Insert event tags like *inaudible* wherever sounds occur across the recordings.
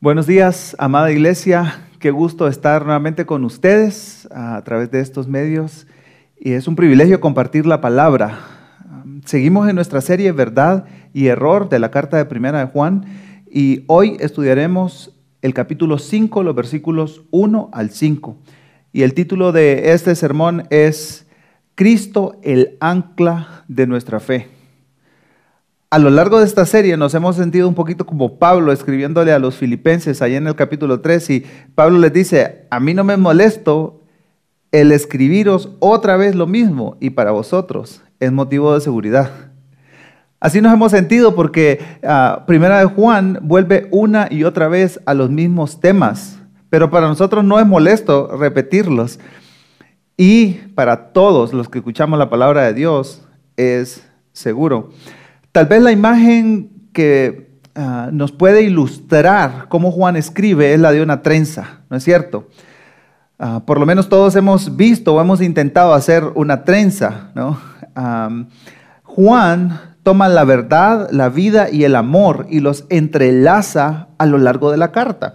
Buenos días, amada iglesia. Qué gusto estar nuevamente con ustedes a través de estos medios. Y es un privilegio compartir la palabra. Seguimos en nuestra serie Verdad y Error de la carta de Primera de Juan. Y hoy estudiaremos el capítulo 5, los versículos 1 al 5. Y el título de este sermón es Cristo, el ancla de nuestra fe. A lo largo de esta serie nos hemos sentido un poquito como Pablo escribiéndole a los filipenses ahí en el capítulo 3 y Pablo les dice, a mí no me molesto el escribiros otra vez lo mismo y para vosotros es motivo de seguridad. Así nos hemos sentido porque ah, Primera de Juan vuelve una y otra vez a los mismos temas, pero para nosotros no es molesto repetirlos. Y para todos los que escuchamos la palabra de Dios es seguro. Tal vez la imagen que ah, nos puede ilustrar cómo Juan escribe es la de una trenza, ¿no es cierto? Ah, por lo menos todos hemos visto o hemos intentado hacer una trenza, ¿no? Juan toma la verdad, la vida y el amor y los entrelaza a lo largo de la carta.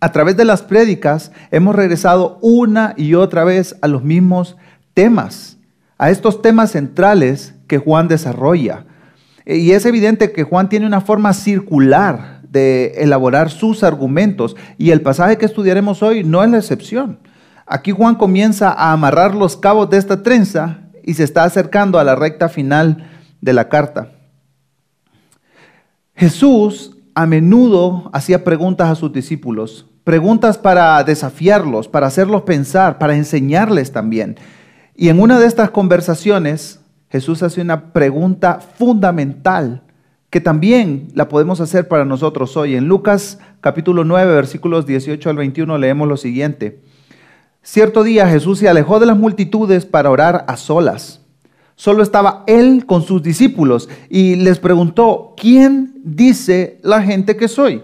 A través de las prédicas hemos regresado una y otra vez a los mismos temas, a estos temas centrales que Juan desarrolla. Y es evidente que Juan tiene una forma circular de elaborar sus argumentos y el pasaje que estudiaremos hoy no es la excepción. Aquí Juan comienza a amarrar los cabos de esta trenza y se está acercando a la recta final de la carta. Jesús a menudo hacía preguntas a sus discípulos, preguntas para desafiarlos, para hacerlos pensar, para enseñarles también. Y en una de estas conversaciones, Jesús hace una pregunta fundamental que también la podemos hacer para nosotros hoy. En Lucas capítulo 9, versículos 18 al 21 leemos lo siguiente. Cierto día Jesús se alejó de las multitudes para orar a solas. Solo estaba él con sus discípulos y les preguntó, ¿quién dice la gente que soy?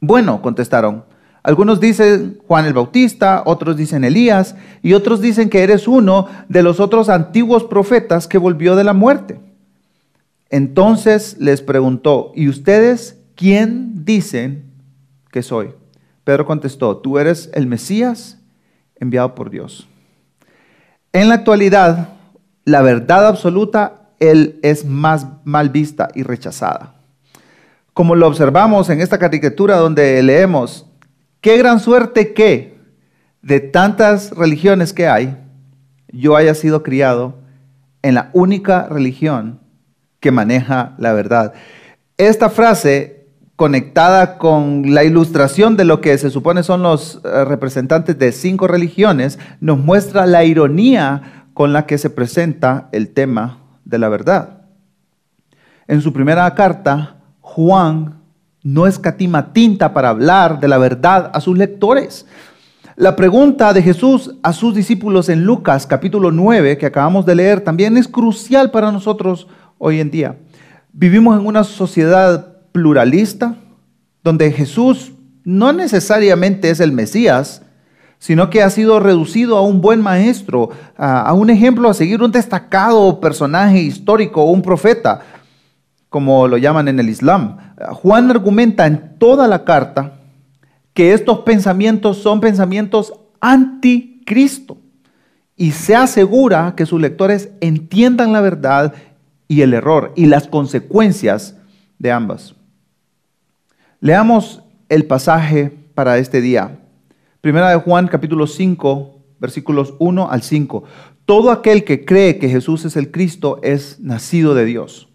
Bueno, contestaron. Algunos dicen Juan el Bautista, otros dicen Elías y otros dicen que eres uno de los otros antiguos profetas que volvió de la muerte. Entonces les preguntó, ¿y ustedes quién dicen que soy? Pedro contestó, tú eres el Mesías enviado por Dios. En la actualidad, la verdad absoluta, Él es más mal vista y rechazada. Como lo observamos en esta caricatura donde leemos, qué gran suerte que de tantas religiones que hay, yo haya sido criado en la única religión que maneja la verdad. Esta frase, conectada con la ilustración de lo que se supone son los eh, representantes de cinco religiones, nos muestra la ironía con la que se presenta el tema de la verdad. En su primera carta, Juan no escatima tinta para hablar de la verdad a sus lectores. La pregunta de Jesús a sus discípulos en Lucas capítulo 9, que acabamos de leer, también es crucial para nosotros hoy en día. Vivimos en una sociedad pluralista, donde Jesús no necesariamente es el Mesías, sino que ha sido reducido a un buen maestro, a, un ejemplo a seguir, un destacado personaje histórico, un profeta, como lo llaman en el Islam. Juan argumenta en toda la carta que estos pensamientos son pensamientos anticristo y se asegura que sus lectores entiendan la verdad y el error y las consecuencias de ambas. Leamos el pasaje para este día. Primera de Juan capítulo 5, versículos 1 al 5. Todo aquel que cree que Jesús es el Cristo es nacido de Dios.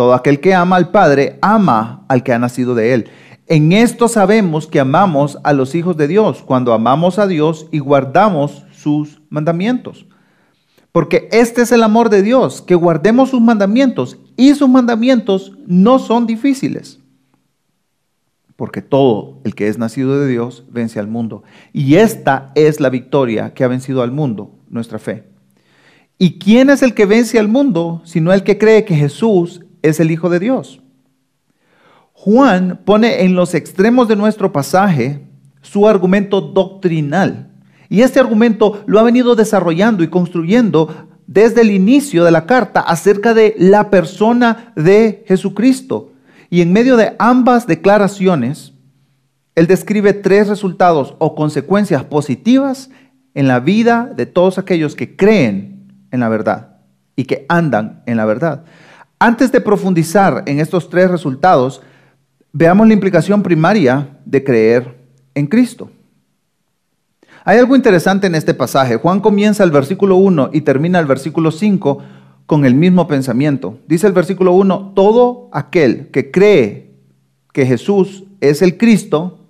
Todo aquel que ama al Padre ama al que ha nacido de él. En esto sabemos que amamos a los hijos de Dios, cuando amamos a Dios y guardamos sus mandamientos. Porque este es el amor de Dios, que guardemos sus mandamientos, y sus mandamientos no son difíciles porque todo el que es nacido de Dios vence al mundo. Y esta es la victoria que ha vencido al mundo, nuestra fe. ¿Y quién es el que vence al mundo, sino el que cree que Jesús es el Hijo de Dios? Juan pone en los extremos de nuestro pasaje su argumento doctrinal. Y este argumento lo ha venido desarrollando y construyendo desde el inicio de la carta acerca de la persona de Jesucristo Y en medio de ambas declaraciones, él describe tres resultados o consecuencias positivas en la vida de todos aquellos que creen en la verdad y que andan en la verdad. Antes de profundizar en estos tres resultados, veamos la implicación primaria de creer en Cristo. Hay algo interesante en este pasaje. Juan comienza el versículo 1 y termina el versículo 5 con el mismo pensamiento. Dice el versículo 1, todo aquel que cree que Jesús es el Cristo,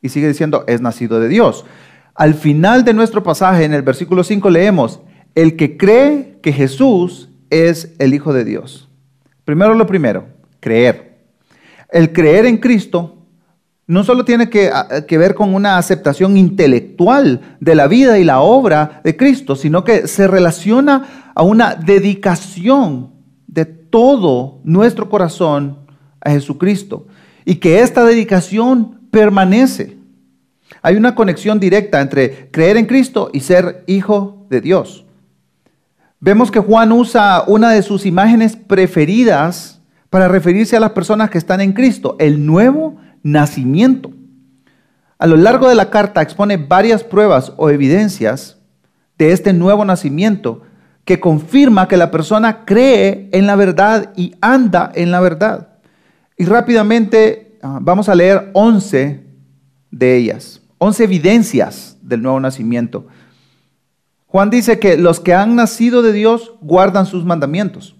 y sigue diciendo, es nacido de Dios. Al final de nuestro pasaje, en el versículo 5, leemos, el que cree que Jesús es el Hijo de Dios. Primero lo primero, creer. El creer en Cristo no solo tiene que, que, ver con una aceptación intelectual de la vida y la obra de Cristo, sino que se relaciona a una dedicación de todo nuestro corazón a Jesucristo. Y que esta dedicación permanece. Hay una conexión directa entre creer en Cristo y ser hijo de Dios. Vemos que Juan usa una de sus imágenes preferidas para referirse a las personas que están en Cristo, el nuevo nacimiento. A lo largo de la carta expone varias pruebas o evidencias de este nuevo nacimiento que confirma que la persona cree en la verdad y anda en la verdad. Y rápidamente Ah, vamos a leer 11 de ellas, 11 evidencias del nuevo nacimiento. Juan dice que los que han nacido de Dios guardan sus mandamientos.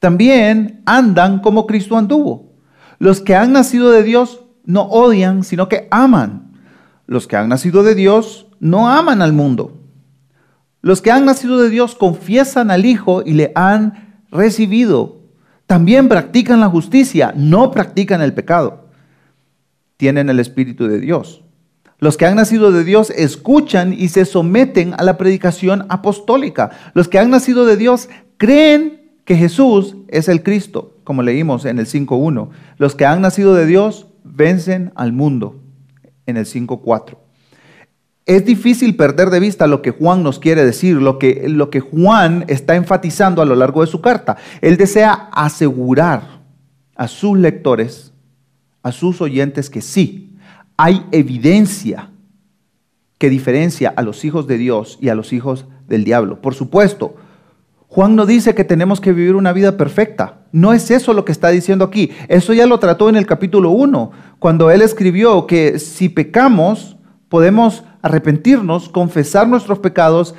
También andan como Cristo anduvo. Los que han nacido de Dios no odian, sino que aman. Los que han nacido de Dios no aman al mundo. Los que han nacido de Dios confiesan al Hijo y le han recibido también practican la justicia, no practican el pecado. Tienen el Espíritu de Dios. Los que han nacido de Dios escuchan y se someten a la predicación apostólica. Los que han nacido de Dios creen que Jesús es el Cristo, como leímos en el 5.1. Los que han nacido de Dios vencen al mundo, en el 5.4. Es difícil perder de vista lo que Juan nos quiere decir, lo que, lo que Juan está enfatizando a lo largo de su carta. Él desea asegurar a sus lectores, a sus oyentes, que sí, hay evidencia que diferencia a los hijos de Dios y a los hijos del diablo. Por supuesto, Juan no dice que tenemos que vivir una vida perfecta. No es eso lo que está diciendo aquí. Eso ya lo trató en el capítulo 1, cuando él escribió que si pecamos, podemos arrepentirnos, confesar nuestros pecados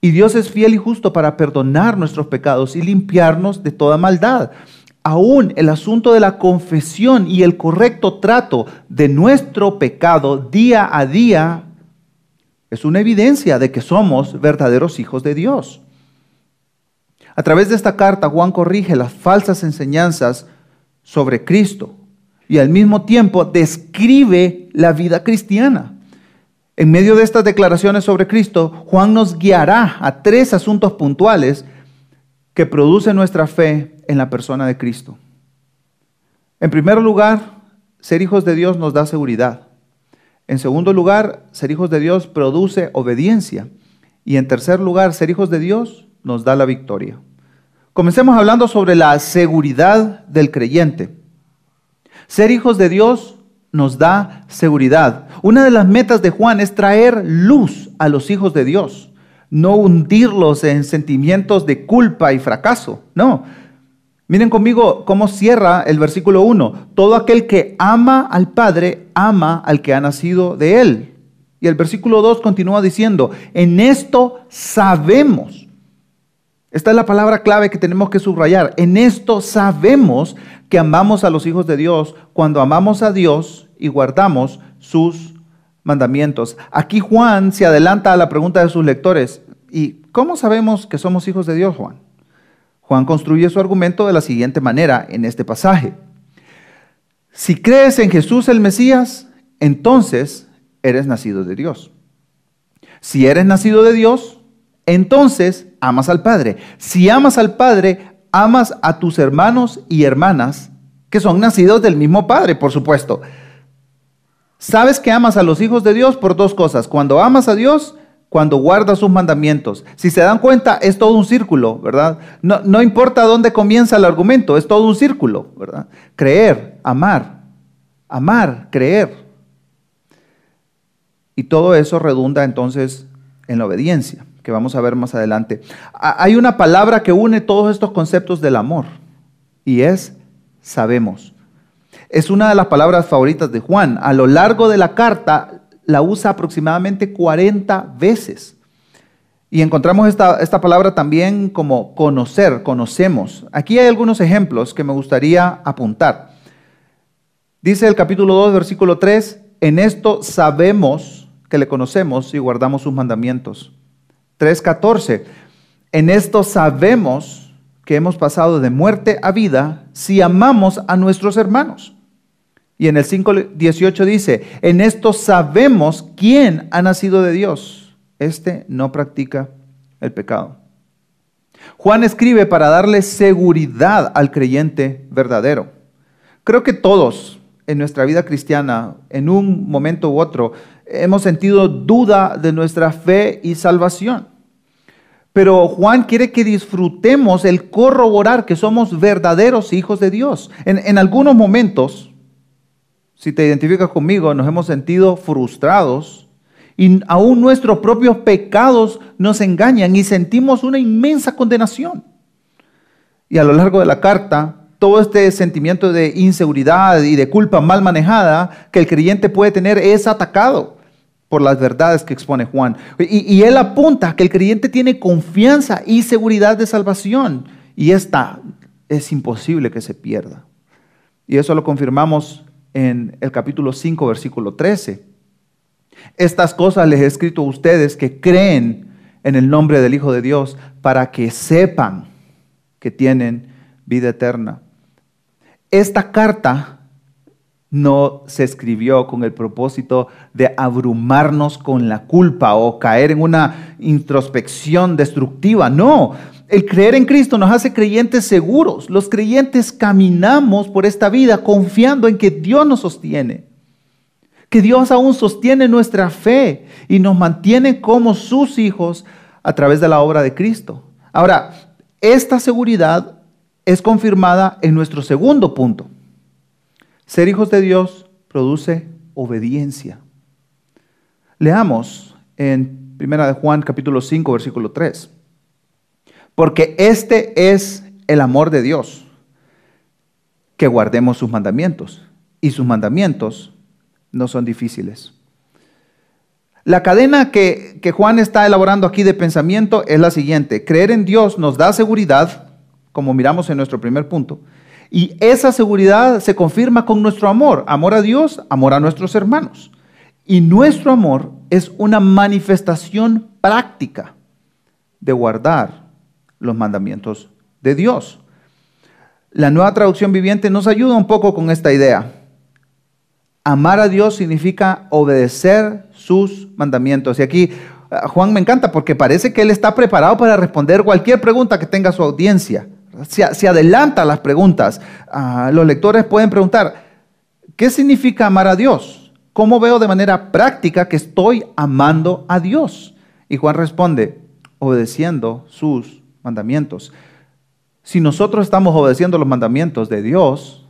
y Dios es fiel y justo para perdonar nuestros pecados y limpiarnos de toda maldad. Aún el asunto de la confesión y el correcto trato de nuestro pecado día a día es una evidencia de que somos verdaderos hijos de Dios. A través de esta carta, Juan corrige las falsas enseñanzas sobre Cristo y al mismo tiempo describe la vida cristiana. En medio de estas declaraciones sobre Cristo, Juan nos guiará a tres asuntos puntuales que producen nuestra fe en la persona de Cristo. En primer lugar, ser hijos de Dios nos da seguridad. En segundo lugar, ser hijos de Dios produce obediencia. Y en tercer lugar, ser hijos de Dios nos da la victoria. Comencemos hablando sobre la seguridad del creyente. Ser hijos de Dios nos da seguridad. Una de las metas de Juan es traer luz a los hijos de Dios, no hundirlos en sentimientos de culpa y fracaso. No. Miren conmigo cómo cierra el versículo 1. Todo aquel que ama al Padre ama al que ha nacido de él. Y el versículo 2 continúa diciendo, en esto sabemos. Esta es la palabra clave que tenemos que subrayar. En esto sabemos que amamos a los hijos de Dios cuando amamos a Dios y guardamos sus mandamientos. Aquí Juan se adelanta a la pregunta de sus lectores. ¿Y cómo sabemos que somos hijos de Dios, Juan? Juan construye su argumento de la siguiente manera en este pasaje. Si crees en Jesús el Mesías, entonces eres nacido de Dios. Si eres nacido de Dios, entonces amas al Padre. Si amas al Padre, amas a tus hermanos y hermanas que son nacidos del mismo Padre, por supuesto. Sabes que amas a los hijos de Dios por dos cosas. Cuando amas a Dios cuando guarda sus mandamientos. Si se dan cuenta, es todo un círculo, ¿verdad? No, no importa dónde comienza el argumento, es todo un círculo, ¿verdad? Creer, amar, amar, creer. Y todo eso redunda entonces en la obediencia, que vamos a ver más adelante. Hay una palabra que une todos estos conceptos del amor, y es sabemos. Es una de las palabras favoritas de Juan. A lo largo de la carta la usa aproximadamente 40 veces. Y encontramos esta, esta, palabra también como conocer, conocemos. Aquí hay algunos ejemplos que me gustaría apuntar. Dice el capítulo 2, versículo 3, en esto sabemos que le conocemos y guardamos sus mandamientos. 3.14, en esto sabemos que hemos pasado de muerte a vida si amamos a nuestros hermanos. Y en el 5.18 dice, en esto sabemos quién ha nacido de Dios. Este no practica el pecado. Juan escribe para darle seguridad al creyente verdadero. Creo que todos en nuestra vida cristiana, en un momento u otro, hemos sentido duda de nuestra fe y salvación. Pero Juan quiere que disfrutemos el corroborar que somos verdaderos hijos de Dios. En, en algunos momentos, si te identificas conmigo, nos hemos sentido frustrados y aún nuestros propios pecados nos engañan y sentimos una inmensa condenación. Y a lo largo de la carta, todo este sentimiento de inseguridad y de culpa mal manejada que el creyente puede tener es atacado por las verdades que expone Juan. Y, él apunta que el creyente tiene confianza y seguridad de salvación. Y esta es imposible que se pierda. Y eso lo confirmamos en el capítulo 5, versículo 13. Estas cosas les he escrito a ustedes que creen en el nombre del Hijo de Dios para que sepan que tienen vida eterna. Esta carta no se escribió con el propósito de abrumarnos con la culpa o caer en una introspección destructiva. No, el creer en Cristo nos hace creyentes seguros. Los creyentes caminamos por esta vida confiando en que Dios nos sostiene, que Dios aún sostiene nuestra fe y nos mantiene como sus hijos a través de la obra de Cristo. Ahora, esta seguridad es confirmada en nuestro segundo punto. Ser hijos de Dios produce obediencia. Leamos en 1 de Juan capítulo 5 versículo 3. Porque este es el amor de Dios, que guardemos sus mandamientos. Y sus mandamientos no son difíciles. La cadena que, que, Juan está elaborando aquí de pensamiento es la siguiente. Creer en Dios nos da seguridad, como miramos en nuestro primer punto, y esa seguridad se confirma con nuestro amor, amor a Dios, amor a nuestros hermanos. Y nuestro amor es una manifestación práctica de guardar los mandamientos de Dios. La nueva traducción viviente nos ayuda un poco con esta idea. Amar a Dios significa obedecer sus mandamientos. Y aquí ah, Juan me encanta porque parece que él está preparado para responder cualquier pregunta que tenga su audiencia. Se, adelanta las preguntas. Ah, los lectores pueden preguntar, ¿qué significa amar a Dios? ¿Cómo veo de manera práctica que estoy amando a Dios? Y Juan responde, obedeciendo sus mandamientos. Si nosotros estamos obedeciendo los mandamientos de Dios,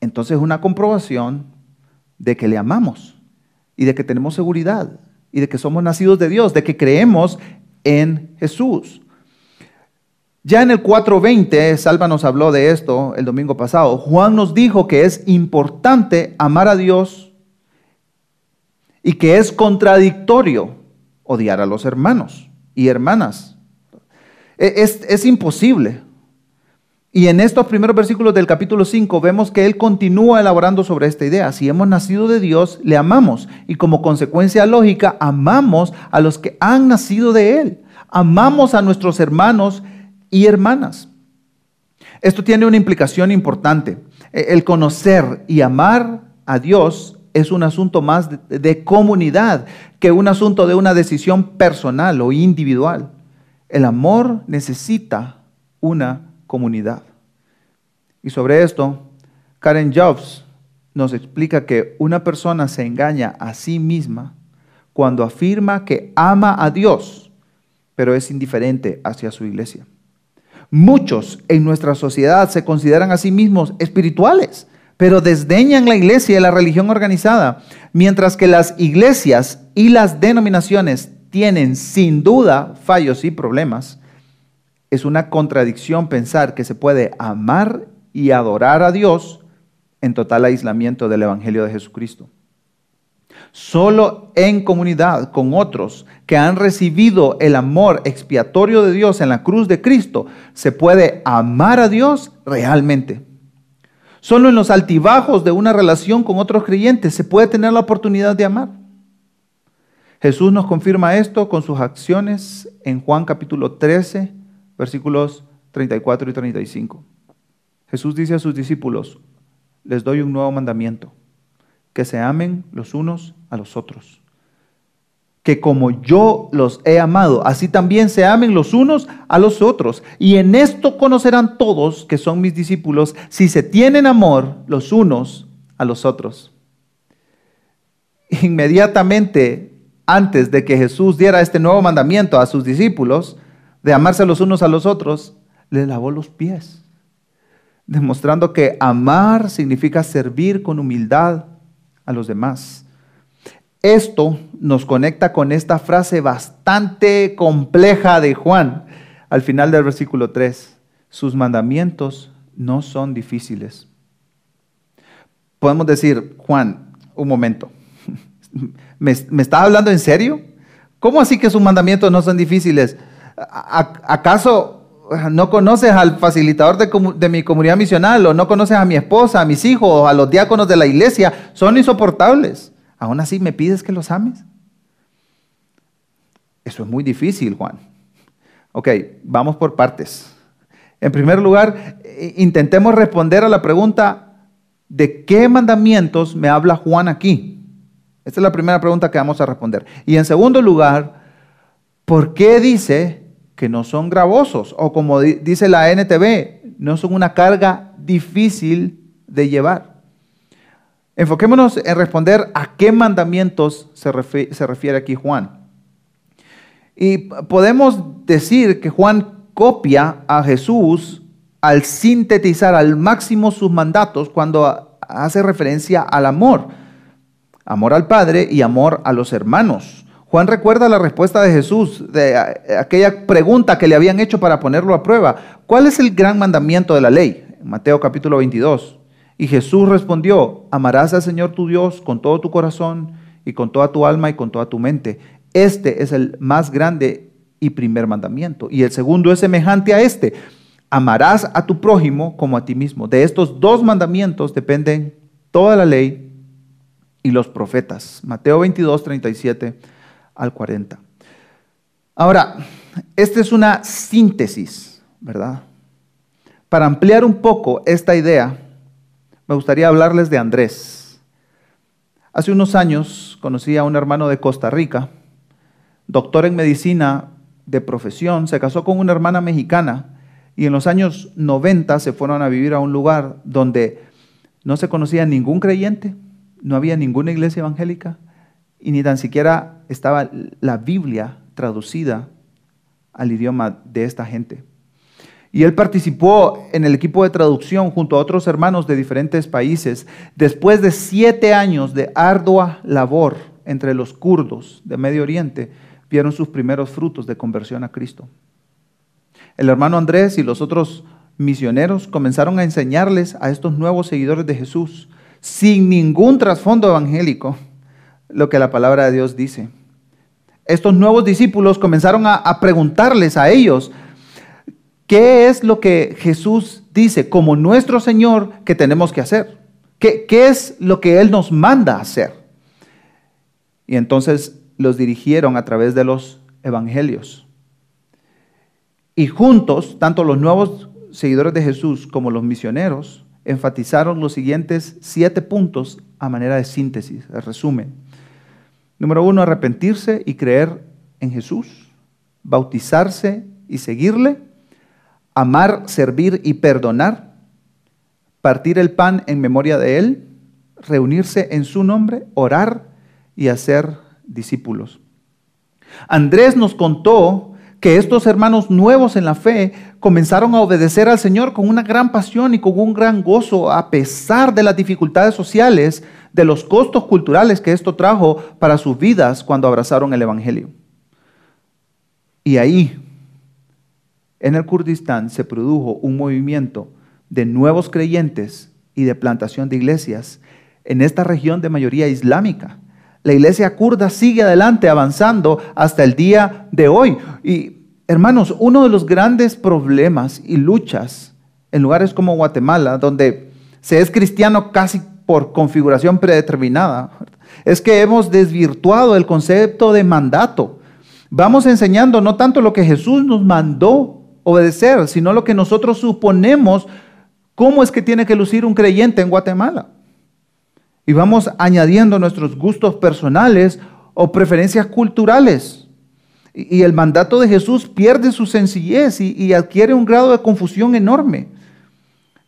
entonces es una comprobación de que le amamos y de que tenemos seguridad y de que somos nacidos de Dios, de que creemos en Jesús. Ya en el 4.20, Salva nos habló de esto el domingo pasado, Juan nos dijo que es importante amar a Dios y que es contradictorio odiar a los hermanos y hermanas. E, es, imposible. Y en estos primeros versículos del capítulo 5 vemos que él continúa elaborando sobre esta idea. Si hemos nacido de Dios, le amamos. Y como consecuencia lógica, amamos a los que han nacido de él. Amamos a nuestros hermanos y hermanas. Esto tiene una implicación importante. E, el conocer y amar a Dios es un asunto más de comunidad que un asunto de una decisión personal o individual. El amor necesita una comunidad. Y sobre esto, Karen Jobs nos explica que una persona se engaña a sí misma cuando afirma que ama a Dios, pero es indiferente hacia su iglesia. Muchos en nuestra sociedad se consideran a sí mismos espirituales, pero desdeñan la iglesia y la religión organizada, mientras que las iglesias y las denominaciones tienen sin duda fallos y problemas. Es una contradicción pensar que se puede amar y adorar a Dios en total aislamiento del Evangelio de Jesucristo. Solo en comunidad con otros que han recibido el amor expiatorio de Dios en la cruz de Cristo se puede amar a Dios realmente. Solo en los altibajos de una relación con otros creyentes se puede tener la oportunidad de amar. Jesús nos confirma esto con sus acciones en Juan capítulo 13, versículos 34 y 35. Jesús dice a sus discípulos, les doy un nuevo mandamiento que se amen los unos a los otros. Que como yo los he amado, así también se amen los unos a los otros. Y en esto conocerán todos que son mis discípulos, si se tienen amor los unos a los otros. Inmediatamente antes de que Jesús diera este nuevo mandamiento a sus discípulos, de amarse los unos a los otros, les lavó los pies, demostrando que amar significa servir con humildad a los demás. Esto nos conecta con esta frase bastante compleja de Juan al final del versículo 3. Sus mandamientos no son difíciles. Podemos decir, Juan, un momento, *laughs* ¿me, me hablando en serio? ¿Cómo así que sus mandamientos no son difíciles? ¿Acaso no conoces al facilitador de, mi comunidad misional o no conoces a mi esposa, a mis hijos, a los diáconos de la iglesia, son insoportables. Aún así me pides que los ames. Eso es muy difícil, Juan. Ok, vamos por partes. En primer lugar, intentemos responder a la pregunta, ¿de qué mandamientos me habla Juan aquí? Esta es la primera pregunta que vamos a responder. Y en segundo lugar, ¿por qué dice que no son gravosos o como dice la NTV, no son una carga difícil de llevar. Enfoquémonos en responder a qué mandamientos se se refiere aquí Juan. Y podemos decir que Juan copia a Jesús al sintetizar al máximo sus mandatos cuando hace referencia al amor. Amor al Padre y amor a los hermanos. Juan recuerda la respuesta de Jesús, de aquella pregunta que le habían hecho para ponerlo a prueba. ¿Cuál es el gran mandamiento de la ley? Mateo capítulo 22. Y Jesús respondió, amarás al Señor tu Dios con todo tu corazón y con toda tu alma y con toda tu mente. Este es el más grande y primer mandamiento. Y el segundo es semejante a este. Amarás a tu prójimo como a ti mismo. De estos dos mandamientos dependen toda la ley y los profetas. Mateo 22, 37 al 40. Ahora, esta es una síntesis, ¿verdad? Para ampliar un poco esta idea, me gustaría hablarles de Andrés. Hace unos años conocí a un hermano de Costa Rica, doctor en medicina de profesión, se casó con una hermana mexicana y en los años 90 se fueron a vivir a un lugar donde no se conocía ningún creyente, no había ninguna iglesia evangélica, y ni tan siquiera estaba la Biblia traducida al idioma de esta gente. Y él participó en el equipo de traducción junto a otros hermanos de diferentes países después de siete años de ardua labor entre los kurdos de Medio Oriente, vieron sus primeros frutos de conversión a Cristo. El hermano Andrés y los otros misioneros comenzaron a enseñarles a estos nuevos seguidores de Jesús sin ningún trasfondo evangélico lo que la palabra de Dios dice. Estos nuevos discípulos comenzaron a, preguntarles a ellos, ¿qué es lo que Jesús dice como nuestro Señor que tenemos que hacer? ¿Qué, ¿Qué es lo que Él nos manda hacer? Y entonces los dirigieron a través de los evangelios. Y juntos, tanto los nuevos seguidores de Jesús como los misioneros, enfatizaron los siguientes siete puntos a manera de síntesis, de resumen. Número uno, arrepentirse y creer en Jesús, bautizarse y seguirle, amar, servir y perdonar, partir el pan en memoria de Él, reunirse en su nombre, orar y hacer discípulos. Andrés nos contó que estos hermanos nuevos en la fe comenzaron a obedecer al Señor con una gran pasión y con un gran gozo, a pesar de las dificultades sociales, de los costos culturales que esto trajo para sus vidas cuando abrazaron el Evangelio. Y ahí, en el Kurdistán, se produjo un movimiento de nuevos creyentes y de plantación de iglesias en esta región de mayoría islámica. La iglesia kurda sigue adelante, avanzando hasta el día de hoy. Y hermanos, uno de los grandes problemas y luchas en lugares como Guatemala, donde se es cristiano casi por configuración predeterminada, es que hemos desvirtuado el concepto de mandato. Vamos enseñando no tanto lo que Jesús nos mandó obedecer, sino lo que nosotros suponemos cómo es que tiene que lucir un creyente en Guatemala y vamos añadiendo nuestros gustos personales o preferencias culturales. Y, el mandato de Jesús pierde su sencillez y, adquiere un grado de confusión enorme.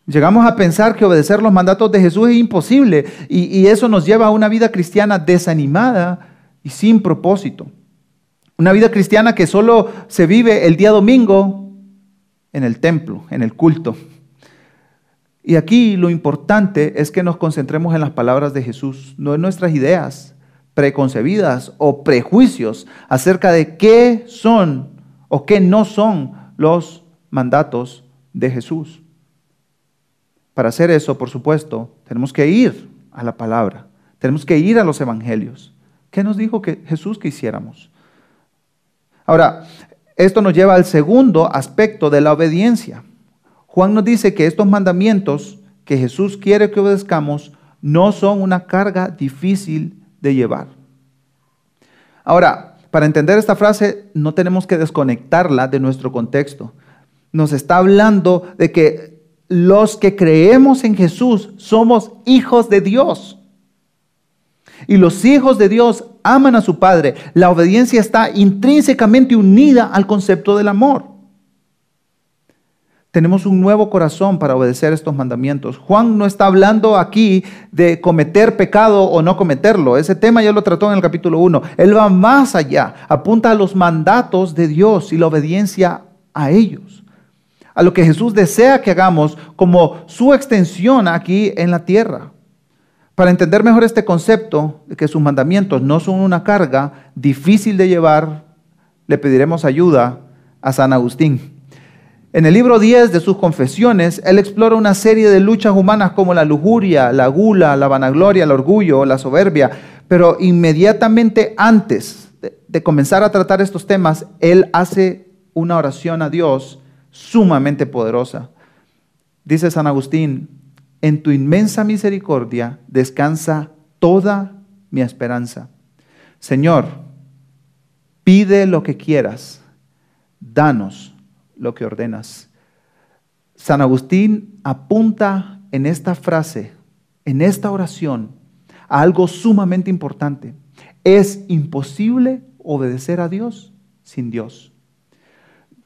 Llegamos a pensar que obedecer los mandatos de Jesús es imposible y, y eso nos lleva a una vida cristiana desanimada y sin propósito. Una vida cristiana que solo se vive el día domingo en el templo, en el culto. Y aquí lo importante es que nos concentremos en las palabras de Jesús, no en nuestras ideas preconcebidas o prejuicios acerca de qué son o qué no son los mandatos de Jesús. Para hacer eso, por supuesto, tenemos que ir a la palabra, tenemos que ir a los evangelios. ¿Qué nos dijo que Jesús que hiciéramos? Ahora, esto nos lleva al segundo aspecto de la obediencia. Juan nos dice que estos mandamientos que Jesús quiere que obedezcamos no son una carga difícil de llevar. Ahora, para entender esta frase no tenemos que desconectarla de nuestro contexto. Nos está hablando de que los que creemos en Jesús somos hijos de Dios. Y los hijos de Dios aman a su Padre. La obediencia está intrínsecamente unida al concepto del amor tenemos un nuevo corazón para obedecer estos mandamientos. Juan no está hablando aquí de cometer pecado o no cometerlo. Ese tema ya lo trató en el capítulo 1. Él va más allá, apunta a los mandatos de Dios y la obediencia a ellos. A lo que Jesús desea que hagamos como su extensión aquí en la tierra. Para entender mejor este concepto de que sus mandamientos no son una carga difícil de llevar, le pediremos ayuda a San Agustín. En el libro 10 de sus confesiones, él explora una serie de luchas humanas como la lujuria, la gula, la vanagloria, el orgullo, la soberbia, pero inmediatamente antes de, comenzar a tratar estos temas, él hace una oración a Dios sumamente poderosa. Dice San Agustín, en tu inmensa misericordia descansa toda mi esperanza. Señor, pide lo que quieras, danos lo que ordenas. San Agustín apunta en esta frase, en esta oración, a algo sumamente importante. Es imposible obedecer a Dios sin Dios.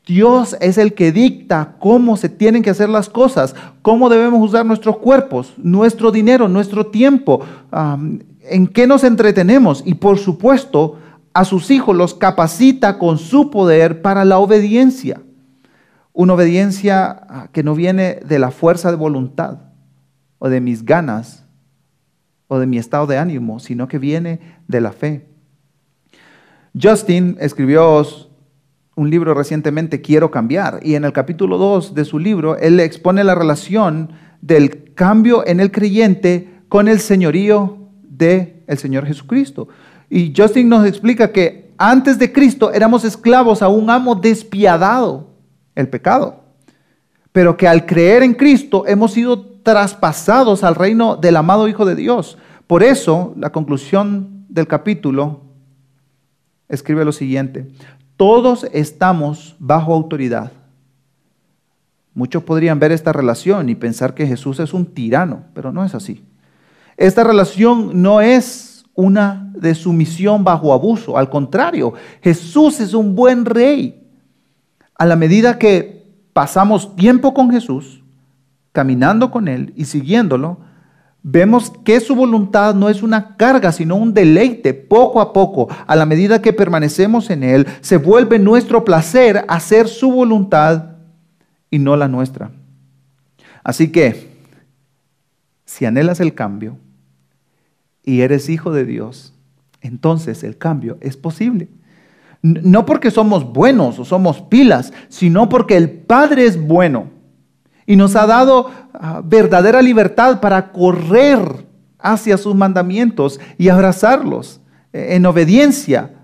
Dios es el que dicta cómo se tienen que hacer las cosas, cómo debemos usar nuestros cuerpos, nuestro dinero, nuestro tiempo, en qué nos entretenemos y por supuesto a sus hijos los capacita con su poder para la obediencia. Una obediencia ah, que no viene de la fuerza de voluntad o de mis ganas o de mi estado de ánimo, sino que viene de la fe. Justin escribió un libro recientemente, Quiero cambiar, y en el capítulo 2 de su libro, él expone la relación del cambio en el creyente con el señorío del el Señor Jesucristo. Y Justin nos explica que antes de Cristo éramos esclavos a un amo despiadado el pecado. Pero que al creer en Cristo hemos sido traspasados al reino del amado Hijo de Dios. Por eso, la conclusión del capítulo escribe lo siguiente. Todos estamos bajo autoridad. Muchos podrían ver esta relación y pensar que Jesús es un tirano, pero no es así. Esta relación no es una de sumisión bajo abuso, al contrario, Jesús es un buen rey a la medida que pasamos tiempo con Jesús, caminando con Él y siguiéndolo, vemos que su voluntad no es una carga, sino un deleite. Poco a poco, a la medida que permanecemos en Él, se vuelve nuestro placer hacer su voluntad y no la nuestra. Así que, si anhelas el cambio y eres hijo de Dios, entonces el cambio es posible. No porque somos buenos o somos pilas, sino porque el Padre es bueno y nos ha dado ah, verdadera libertad para correr hacia sus mandamientos y abrazarlos eh, en obediencia,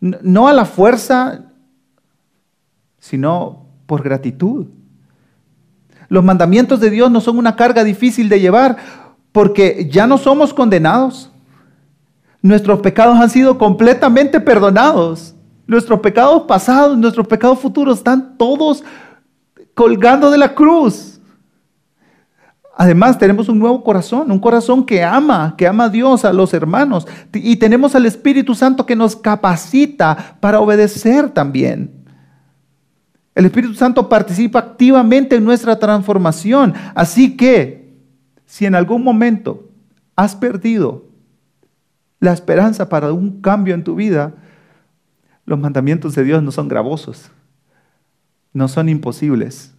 no a la fuerza, sino por gratitud. Los mandamientos de Dios no son una carga difícil de llevar porque ya no somos condenados. Nuestros pecados han sido completamente perdonados. Nuestros pecados pasados, nuestros pecados futuros están todos colgando de la cruz. Además, tenemos un nuevo corazón, un corazón que ama, que ama a Dios, a los hermanos. Y tenemos al Espíritu Santo que nos capacita para obedecer también. El Espíritu Santo participa activamente en nuestra transformación. Así que, si en algún momento has perdido la esperanza para un cambio en tu vida, los mandamientos de Dios no son gravosos no son imposibles.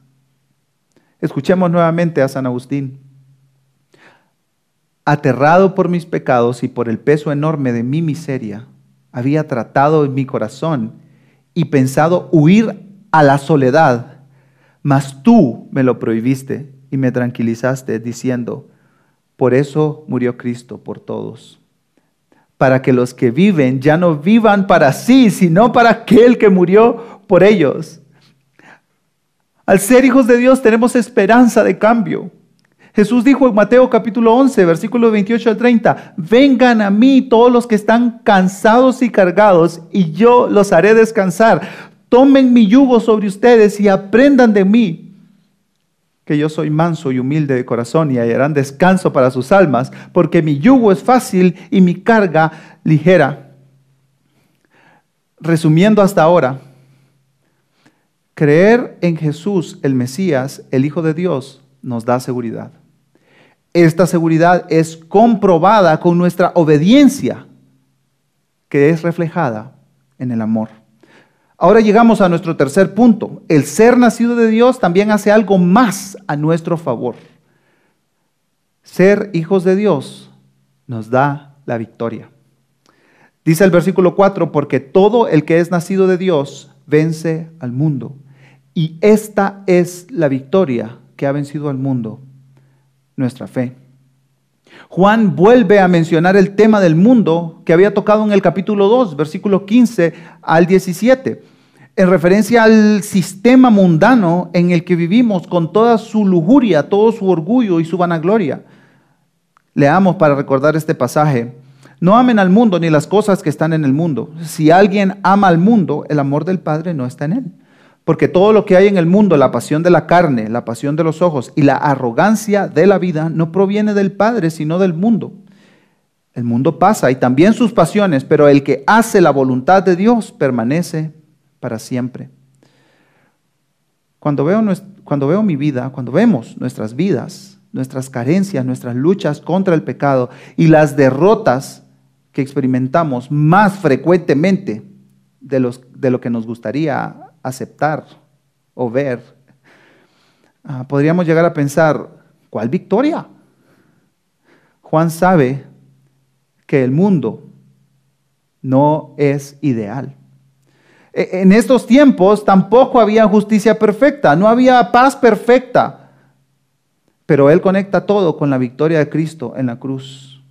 Escuchemos nuevamente a San Agustín. Aterrado por mis pecados y por el peso enorme de mi miseria, había tratado en mi corazón y pensado huir a la soledad, mas tú me lo prohibiste y me tranquilizaste diciendo, por eso murió Cristo por todos, para que los que viven ya no vivan para sí, sino para aquel que murió por ellos. Al ser hijos de Dios tenemos esperanza de cambio. Jesús dijo en Mateo capítulo 11, versículo 28 al 30, vengan a mí todos los que están cansados y cargados, y yo los haré descansar. Tomen mi yugo sobre ustedes y aprendan de mí, que yo soy manso y humilde de corazón, y hallarán descanso para sus almas, porque mi yugo es fácil y mi carga ligera. Resumiendo hasta ahora, Creer en Jesús, el Mesías, el Hijo de Dios, nos da seguridad. Esta seguridad es comprobada con nuestra obediencia, que es reflejada en el amor. Ahora llegamos a nuestro tercer punto. El ser nacido de Dios también hace algo más a nuestro favor. Ser hijos de Dios nos da la victoria. Dice el versículo 4, porque todo el que es nacido de Dios vence al mundo. Y esta es la victoria que ha vencido al mundo, nuestra fe. Juan vuelve a mencionar el tema del mundo que había tocado en el capítulo 2, versículo 15 al 17, en referencia al sistema mundano en el que vivimos con toda su lujuria, todo su orgullo y su vanagloria. Leamos para recordar este pasaje. No amen al mundo ni las cosas que están en el mundo. Si alguien ama al mundo, el amor del Padre no está en él. Porque todo lo que hay en el mundo, la pasión de la carne, la pasión de los ojos y la arrogancia de la vida, no proviene del Padre, sino del mundo. El mundo pasa y también sus pasiones, pero el que hace la voluntad de Dios permanece para siempre. Cuando veo, cuando veo mi vida, cuando vemos nuestras vidas, nuestras carencias, nuestras luchas contra el pecado y las derrotas que experimentamos más frecuentemente de, los, de lo que nos gustaría aceptar o ver, ah, podríamos llegar a pensar, ¿cuál victoria? Juan sabe que el mundo no es ideal. E, en estos tiempos tampoco había justicia perfecta, no había paz perfecta, pero Él conecta todo con la victoria de Cristo en la cruz.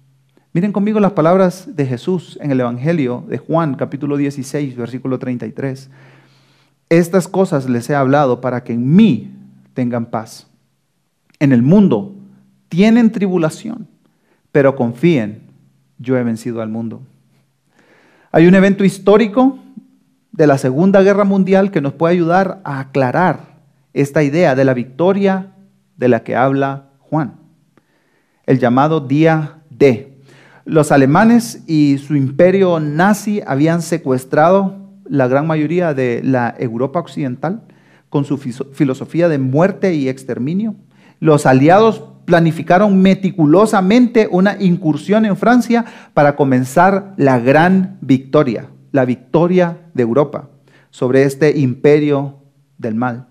Miren conmigo las palabras de Jesús en el Evangelio de Juan capítulo 16, versículo 33. Estas cosas les he hablado para que en mí tengan paz. En el mundo tienen tribulación, pero confíen, yo he vencido al mundo. Hay un evento histórico de la Segunda Guerra Mundial que nos puede ayudar a aclarar esta idea de la victoria de la que habla Juan, el llamado Día D. Los alemanes y su imperio nazi habían secuestrado la gran mayoría de la Europa occidental con su filosofía de muerte y exterminio. Los aliados planificaron meticulosamente una incursión en Francia para comenzar la gran victoria, la victoria de Europa sobre este imperio del mal.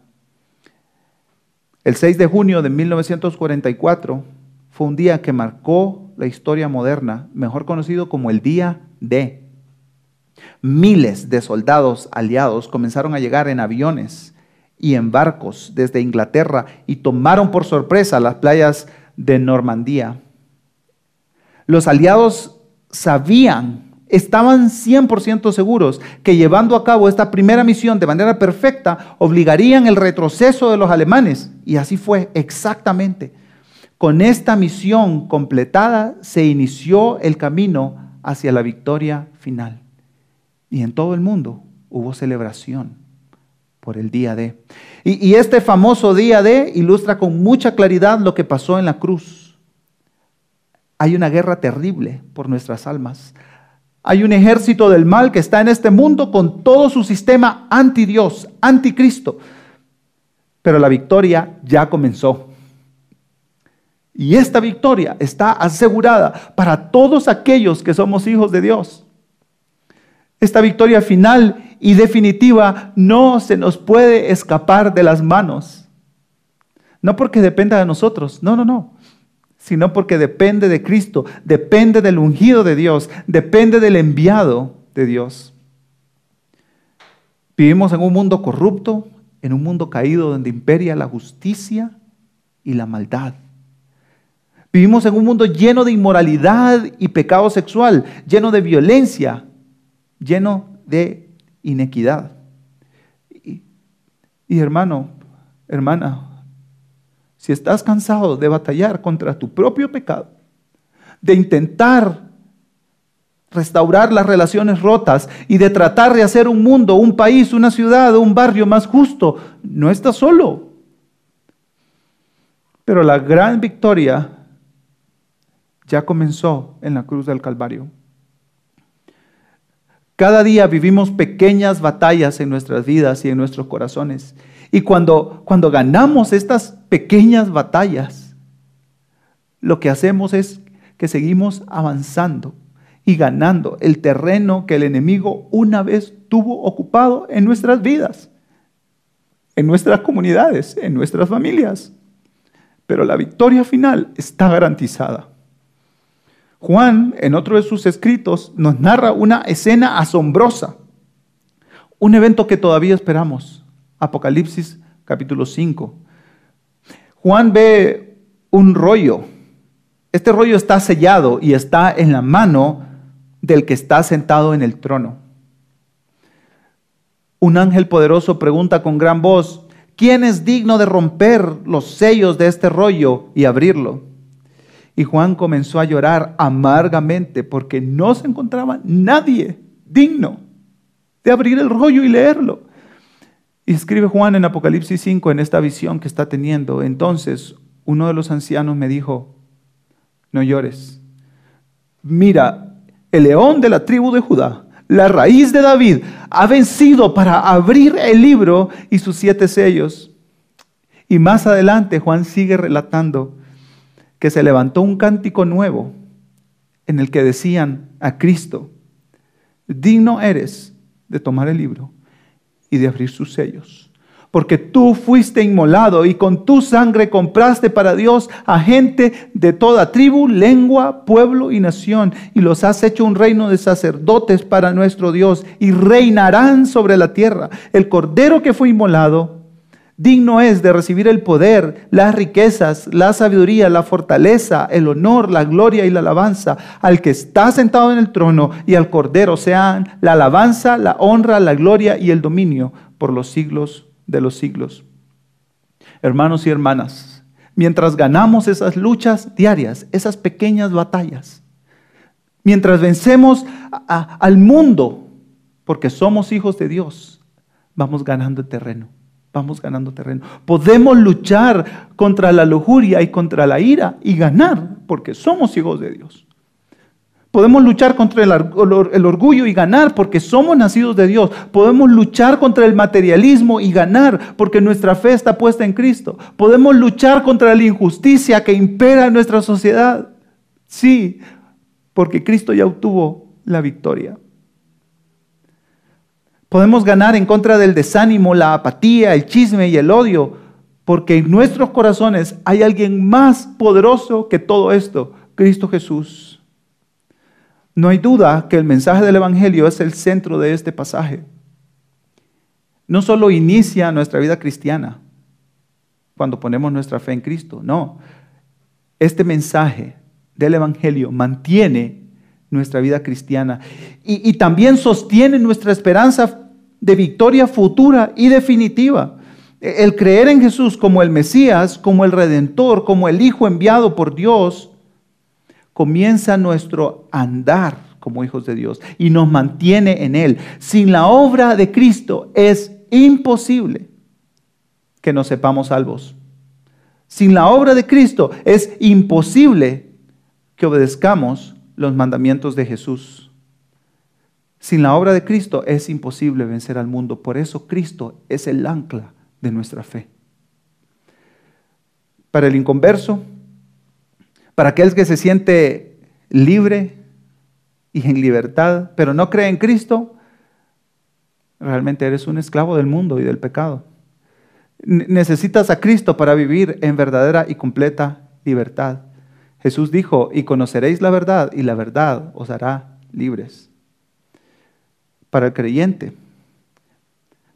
El 6 de junio de 1944 fue un día que marcó la historia moderna, mejor conocido como el Día D. Miles de soldados aliados comenzaron a llegar en aviones y en barcos desde Inglaterra y tomaron por sorpresa las playas de Normandía. Los aliados sabían estaban 100% seguros que llevando a cabo esta primera misión de manera perfecta obligarían el retroceso de los alemanes. Y así fue exactamente. Con esta misión completada se inició el camino hacia la victoria final. Y en todo el mundo hubo celebración por el día D. Y, y este famoso día D ilustra con mucha claridad lo que pasó en la cruz. Hay una guerra terrible por nuestras almas. Hay un ejército del mal que está en este mundo con todo su sistema anti Dios, anticristo. Pero la victoria ya comenzó. Y esta victoria está asegurada para todos aquellos que somos hijos de Dios. Esta victoria final y definitiva no se nos puede escapar de las manos. No porque dependa de nosotros, no, no, no sino porque depende de Cristo, depende del ungido de Dios, depende del enviado de Dios. Vivimos en un mundo corrupto, en un mundo caído donde imperia la justicia y la maldad. Vivimos en un mundo lleno de inmoralidad y pecado sexual, lleno de violencia, lleno de inequidad. Y, hermano, hermana, si estás cansado de batallar contra tu propio pecado, de intentar restaurar las relaciones rotas y de tratar de hacer un mundo, un país, una ciudad, un barrio más justo, no estás solo. Pero la gran victoria ya comenzó en la cruz del Calvario. Cada día vivimos pequeñas batallas en nuestras vidas y en nuestros corazones. Y cuando, cuando ganamos estas pequeñas batallas, lo que hacemos es que seguimos avanzando y ganando el terreno que el enemigo una vez tuvo ocupado en nuestras vidas, en nuestras comunidades, en nuestras familias. Pero la victoria final está garantizada. Juan, en otro de sus escritos, nos narra una escena asombrosa, un evento que todavía esperamos. Apocalipsis capítulo 5. Juan ve un rollo. Este rollo está sellado y está en la mano del que está sentado en el trono. Un ángel poderoso pregunta con gran voz, ¿quién es digno de romper los sellos de este rollo y abrirlo? Y Juan comenzó a llorar amargamente porque no se encontraba nadie digno de abrir el rollo y leerlo. Y escribe Juan en Apocalipsis 5 en esta visión que está teniendo. Entonces uno de los ancianos me dijo, no llores. Mira, el león de la tribu de Judá, la raíz de David, ha vencido para abrir el libro y sus siete sellos. Y más adelante Juan sigue relatando que se levantó un cántico nuevo en el que decían a Cristo, digno eres de tomar el libro y de abrir sus sellos. Porque tú fuiste inmolado y con tu sangre compraste para Dios a gente de toda tribu, lengua, pueblo y nación. Y los has hecho un reino de sacerdotes para nuestro Dios y reinarán sobre la tierra. El cordero que fue inmolado Digno es de recibir el poder, las riquezas, la sabiduría, la fortaleza, el honor, la gloria y la alabanza al que está sentado en el trono y al Cordero sean la alabanza, la honra, la gloria y el dominio por los siglos de los siglos. Hermanos y hermanas, mientras ganamos esas luchas diarias, esas pequeñas batallas, mientras vencemos al mundo, porque somos hijos de Dios, vamos ganando terreno vamos ganando terreno. Podemos luchar contra la lujuria y contra la ira y ganar porque somos hijos de Dios. Podemos luchar contra el, orgullo y ganar porque somos nacidos de Dios. Podemos luchar contra el materialismo y ganar porque nuestra fe está puesta en Cristo. Podemos luchar contra la injusticia que impera en nuestra sociedad. Sí, porque Cristo ya obtuvo la victoria. Podemos ganar en contra del desánimo, la apatía, el chisme y el odio, porque en nuestros corazones hay alguien más poderoso que todo esto, Cristo Jesús. No hay duda que el mensaje del Evangelio es el centro de este pasaje. No solo inicia nuestra vida cristiana cuando ponemos nuestra fe en Cristo, no. Este mensaje del Evangelio mantiene nuestra vida cristiana y, también sostiene nuestra esperanza de victoria futura y definitiva. El creer en Jesús como el Mesías, como el Redentor, como el Hijo enviado por Dios, comienza nuestro andar como hijos de Dios y nos mantiene en Él. Sin la obra de Cristo es imposible que nos sepamos salvos. Sin la obra de Cristo es imposible que obedezcamos los mandamientos de Jesús. Sin la obra de Cristo es imposible vencer al mundo. Por eso Cristo es el ancla de nuestra fe. Para el inconverso, para aquel que se siente libre y en libertad, pero no cree en Cristo, realmente eres un esclavo del mundo y del pecado. Necesitas a Cristo para vivir en verdadera y completa libertad. Jesús dijo, y conoceréis la verdad, y la verdad os hará libres. Para el creyente,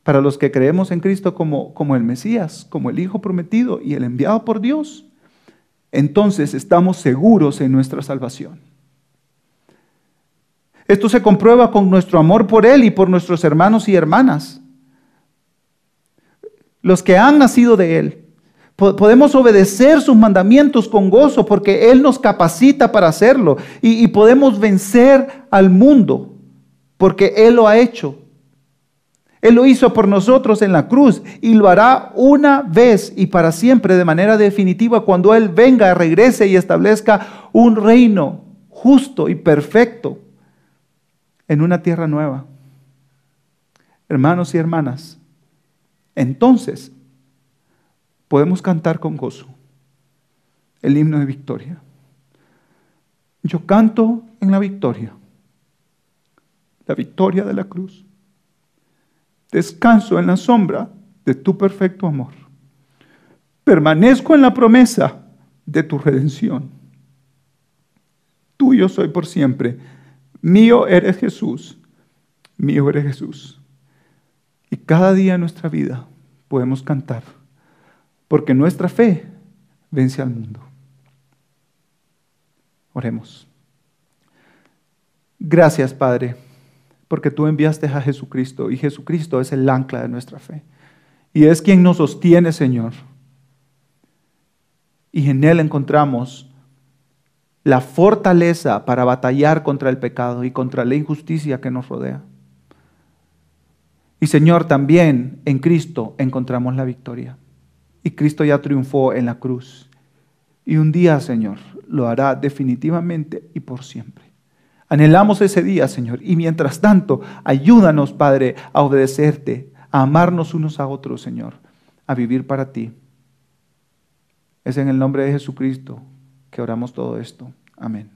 para los que creemos en Cristo como, como el Mesías, como el Hijo prometido y el enviado por Dios, entonces estamos seguros en nuestra salvación. Esto se comprueba con nuestro amor por Él y por nuestros hermanos y hermanas. Los que han nacido de Él. Podemos obedecer sus mandamientos con gozo porque Él nos capacita para hacerlo. Y, podemos vencer al mundo porque Él lo ha hecho. Él lo hizo por nosotros en la cruz y lo hará una vez y para siempre de manera definitiva cuando Él venga, regrese y establezca un reino justo y perfecto en una tierra nueva. Hermanos y hermanas, entonces podemos cantar con gozo el himno de victoria. Yo canto en la victoria, la victoria de la cruz descanso en la sombra de tu perfecto amor. Permanezco en la promesa de tu redención. Tuyo soy por siempre. Mío eres Jesús. Mío eres Jesús. Y cada día en nuestra vida podemos cantar, porque nuestra fe vence al mundo. Oremos. Gracias, Padre porque tú enviaste a Jesucristo y Jesucristo es el ancla de nuestra fe. Y es quien nos sostiene, Señor. Y en Él encontramos la fortaleza para batallar contra el pecado y contra la injusticia que nos rodea. Y Señor, también en Cristo encontramos la victoria. Y Cristo ya triunfó en la cruz. Y un día, Señor, lo hará definitivamente y por siempre. Anhelamos ese día, Señor. Y mientras tanto, ayúdanos, Padre, a obedecerte, a amarnos unos a otros, Señor, a vivir para ti. Es en el nombre de Jesucristo que oramos todo esto. Amén.